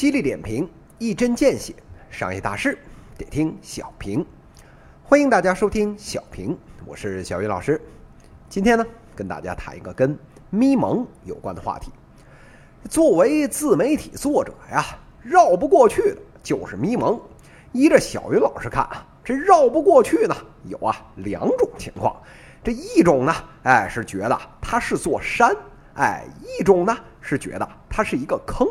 犀利点评，一针见血，商业大事得听小平。欢迎大家收听小平，我是小云老师。今天呢，跟大家谈一个跟咪蒙有关的话题。作为自媒体作者呀，绕不过去的就是咪蒙。依着小云老师看啊，这绕不过去呢，有啊两种情况。这一种呢，哎，是觉得它是座山，哎；一种呢，是觉得它是一个坑。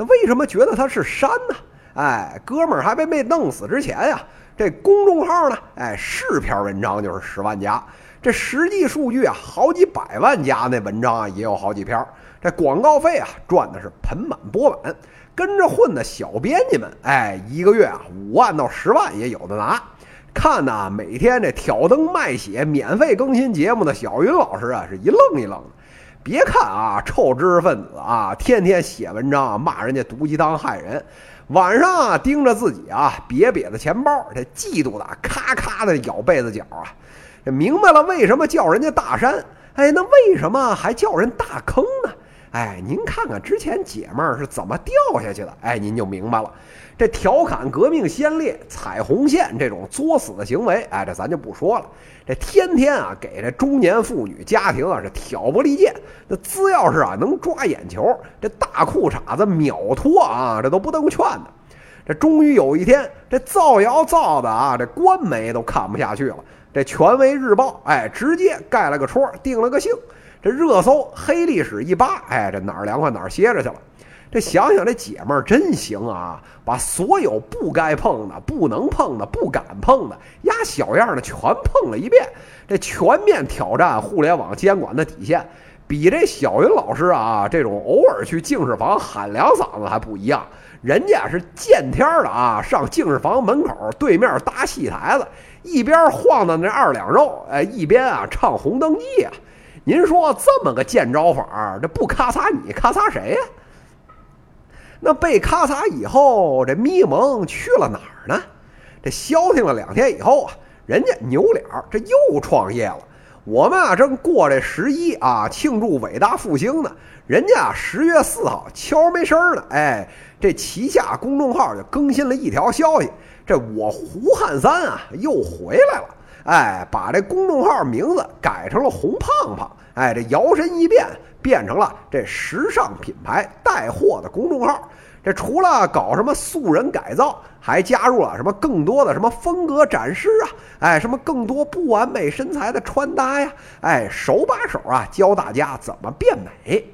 那为什么觉得它是山呢？哎，哥们儿还没被弄死之前呀，这公众号呢，哎，是篇文章就是十万加，这实际数据啊，好几百万加那文章啊，也有好几篇。这广告费啊，赚的是盆满钵满。跟着混的小编辑们，哎，一个月啊，五万到十万也有的拿。看呐，每天这挑灯卖血、免费更新节目的小云老师啊，是一愣一愣的。别看啊，臭知识分子啊，天天写文章骂人家毒鸡汤害人，晚上啊盯着自己啊瘪瘪的钱包，这嫉妒的咔咔的咬被子角啊。这明白了为什么叫人家大山？哎，那为什么还叫人大坑呢？哎，您看看之前姐们儿是怎么掉下去的？哎，您就明白了。这调侃革命先烈、踩红线这种作死的行为，哎，这咱就不说了。这天天啊，给这中年妇女家庭啊是挑拨离间，那只要是啊能抓眼球，这大裤衩子秒脱啊，这都不带劝的。这终于有一天，这造谣造的啊，这官媒都看不下去了。这权威日报，哎，直接盖了个戳，定了个性。这热搜黑历史一扒，哎，这哪儿凉快哪儿歇着去了。这想想这姐们儿真行啊，把所有不该碰的、不能碰的、不敢碰的、压小样的全碰了一遍。这全面挑战互联网监管的底线，比这小云老师啊这种偶尔去净室房喊两嗓子还不一样。人家是见天儿的啊，上净室房门口对面搭戏台子，一边晃荡那二两肉，哎，一边啊唱红灯记啊。您说这么个见招法，这不咔嚓你咔嚓谁呀？那被咔嚓以后，这咪蒙去了哪儿呢？这消停了两天以后啊，人家扭脸儿这又创业了。我们啊正过这十一啊，庆祝伟大复兴呢。人家十月四号悄没声儿呢，哎，这旗下公众号就更新了一条消息，这我胡汉三啊又回来了，哎，把这公众号名字改成了红胖胖，哎，这摇身一变。变成了这时尚品牌带货的公众号，这除了搞什么素人改造，还加入了什么更多的什么风格展示啊，哎，什么更多不完美身材的穿搭呀，哎，手把手啊教大家怎么变美。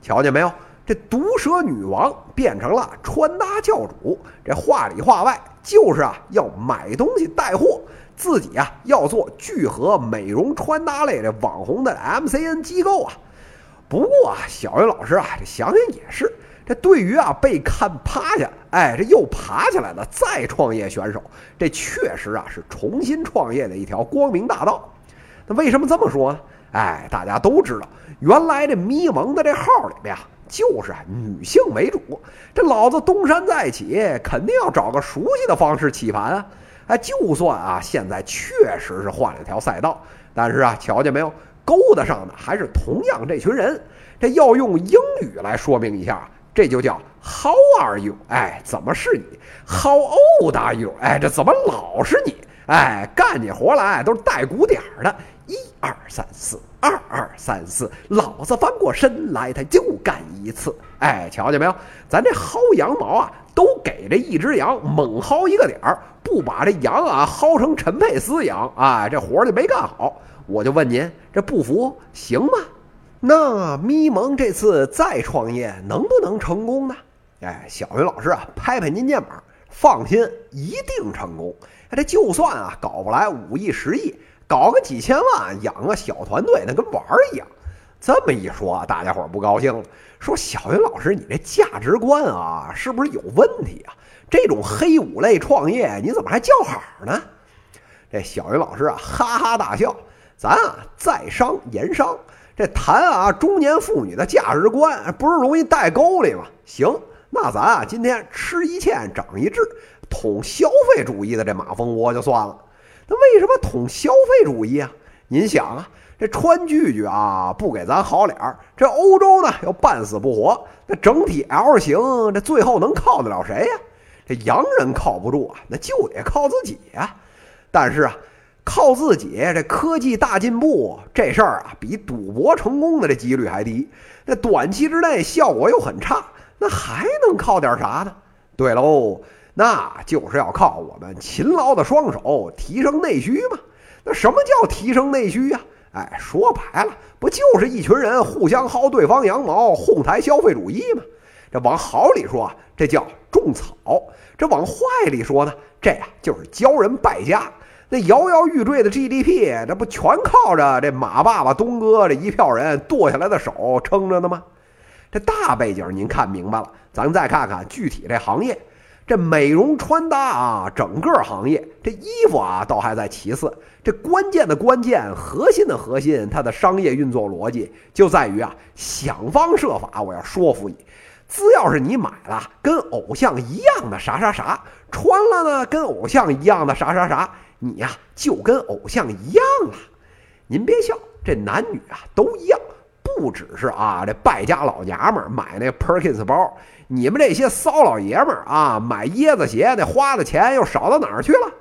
瞧见没有？这毒舌女王变成了穿搭教主，这话里话外就是啊要买东西带货，自己啊要做聚合美容穿搭类的网红的 MCN 机构啊。不过啊，小云老师啊，这想想也是，这对于啊被看趴下，哎，这又爬起来的再创业选手，这确实啊是重新创业的一条光明大道。那为什么这么说呢？哎，大家都知道，原来这咪蒙的这号里边啊，就是女性为主。这老子东山再起，肯定要找个熟悉的方式起盘啊！哎，就算啊现在确实是换了条赛道，但是啊，瞧见没有？勾搭上的还是同样这群人，这要用英语来说明一下，这就叫 How are you？哎，怎么是你？How old are you？哎，这怎么老是你？哎，干起活来都是带鼓点儿的，一二三四，二二三四，老子翻过身来他就干一次。哎，瞧见没有？咱这薅羊毛啊，都给这一只羊猛薅一个点儿，不把这羊啊薅成陈佩斯羊，哎，这活就没干好。我就问您，这不服行吗？那咪蒙这次再创业能不能成功呢？哎，小云老师啊，拍拍您肩膀，放心，一定成功。哎，这就算啊搞不来五亿十亿，搞个几千万养个小团队，那跟玩儿一样。这么一说，大家伙儿不高兴了，说小云老师，你这价值观啊，是不是有问题啊？这种黑五类创业，你怎么还叫好呢？这小云老师啊，哈哈大笑。咱啊，在商言商，这谈啊中年妇女的价值观，不是容易带沟里吗？行，那咱啊今天吃一堑长一智，捅消费主义的这马蜂窝就算了。那为什么捅消费主义啊？您想啊，这川剧剧啊不给咱好脸儿，这欧洲呢又半死不活，那整体 L 型，这最后能靠得了谁呀？这洋人靠不住啊，那就得靠自己呀。但是啊，靠自己，这科技大进步，这事儿啊，比赌博成功的这几率还低。那短期之内效果又很差，那还能靠点啥呢？对喽，那就是要靠我们勤劳的双手提升内需嘛。那什么叫提升内需呀？哎，说白了，不就是一群人互相薅对方羊毛，哄抬消费主义吗？这往好里说，这叫种草；这往坏里说呢，这呀就是教人败家。那摇摇欲坠的 GDP，这不全靠着这马爸爸、东哥这一票人剁下来的手撑着呢吗？这大背景您看明白了，咱再看看具体这行业。这美容穿搭啊，整个行业这衣服啊，倒还在其次。这关键的关键、核心的核心，它的商业运作逻辑就在于啊，想方设法我要说服你。只要是你买了跟偶像一样的啥啥啥，穿了呢跟偶像一样的啥啥啥，你呀就跟偶像一样了。您别笑，这男女啊都一样，不只是啊这败家老娘们买那 Perkins 包，你们这些骚老爷们儿啊买椰子鞋那花的钱又少到哪儿去了？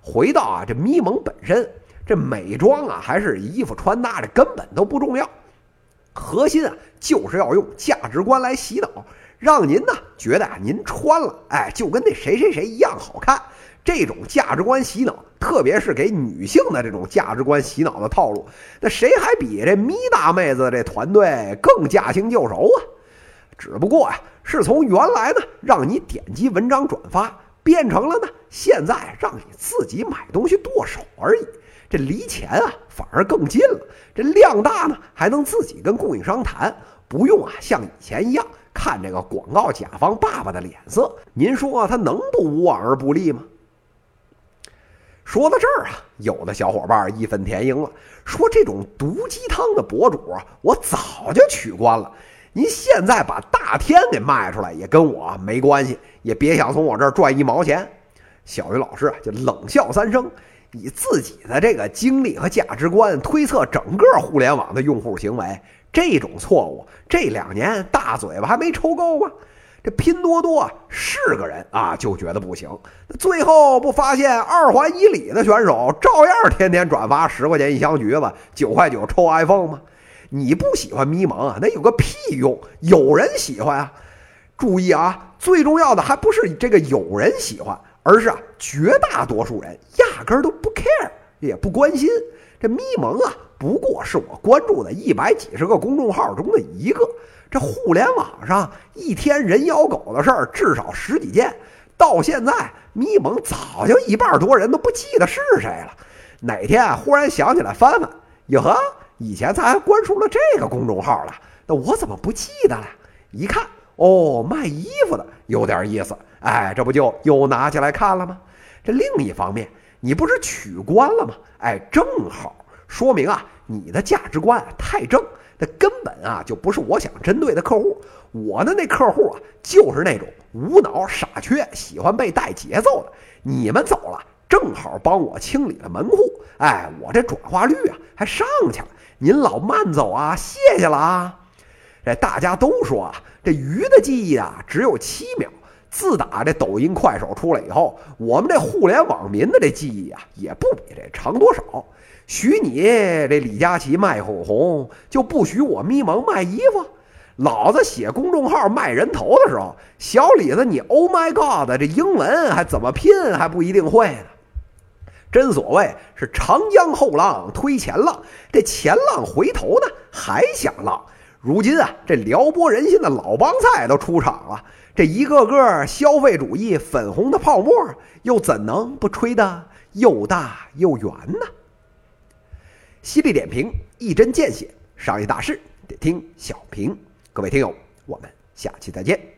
回到啊这咪蒙本身，这美妆啊还是衣服穿搭，这根本都不重要。核心啊，就是要用价值观来洗脑，让您呢觉得啊，您穿了，哎，就跟那谁谁谁一样好看。这种价值观洗脑，特别是给女性的这种价值观洗脑的套路，那谁还比这咪大妹子这团队更驾轻就熟啊？只不过呀，是从原来呢让你点击文章转发，变成了呢现在让你自己买东西剁手而已。这离钱啊反而更近了，这量大呢还能自己跟供应商谈，不用啊像以前一样看这个广告甲方爸爸的脸色。您说他能不无往而不利吗？说到这儿啊，有的小伙伴义愤填膺了，说这种毒鸡汤的博主啊，我早就取关了。您现在把大天给卖出来也跟我没关系，也别想从我这儿赚一毛钱。小鱼老师啊就冷笑三声。以自己的这个经历和价值观推测整个互联网的用户行为，这种错误这两年大嘴巴还没抽够吗？这拼多多是个人啊，就觉得不行。最后不发现二环以里的选手照样天天转发十块钱一箱橘子，九块九抽 iPhone 吗？你不喜欢咪蒙啊？那有个屁用！有人喜欢啊！注意啊，最重要的还不是这个有人喜欢。而是啊，绝大多数人压根儿都不 care，也不关心。这咪蒙啊，不过是我关注的一百几十个公众号中的一个。这互联网上一天人咬狗的事儿至少十几件，到现在咪蒙早就一半多人都不记得是谁了。哪天忽然想起来翻翻，哟呵，以前咱还关注了这个公众号了，那我怎么不记得了？一看，哦，卖衣服的，有点意思。哎，这不就又拿起来看了吗？这另一方面，你不是取关了吗？哎，正好说明啊，你的价值观太正，那根本啊就不是我想针对的客户。我的那客户啊，就是那种无脑傻缺，喜欢被带节奏的。你们走了，正好帮我清理了门户。哎，我这转化率啊还上去了。您老慢走啊，谢谢了啊。这大家都说啊，这鱼的记忆啊只有七秒。自打这抖音、快手出来以后，我们这互联网民的这记忆啊，也不比这长多少。许你这李佳琦卖口红，就不许我咪蒙卖衣服。老子写公众号卖人头的时候，小李子你 Oh my God，这英文还怎么拼还不一定会呢。真所谓是长江后浪推前浪，这前浪回头呢还想浪。如今啊，这撩拨人心的老帮菜都出场了。这一个个消费主义粉红的泡沫，又怎能不吹得又大又圆呢？犀利点评，一针见血，商业大事得听小平。各位听友，我们下期再见。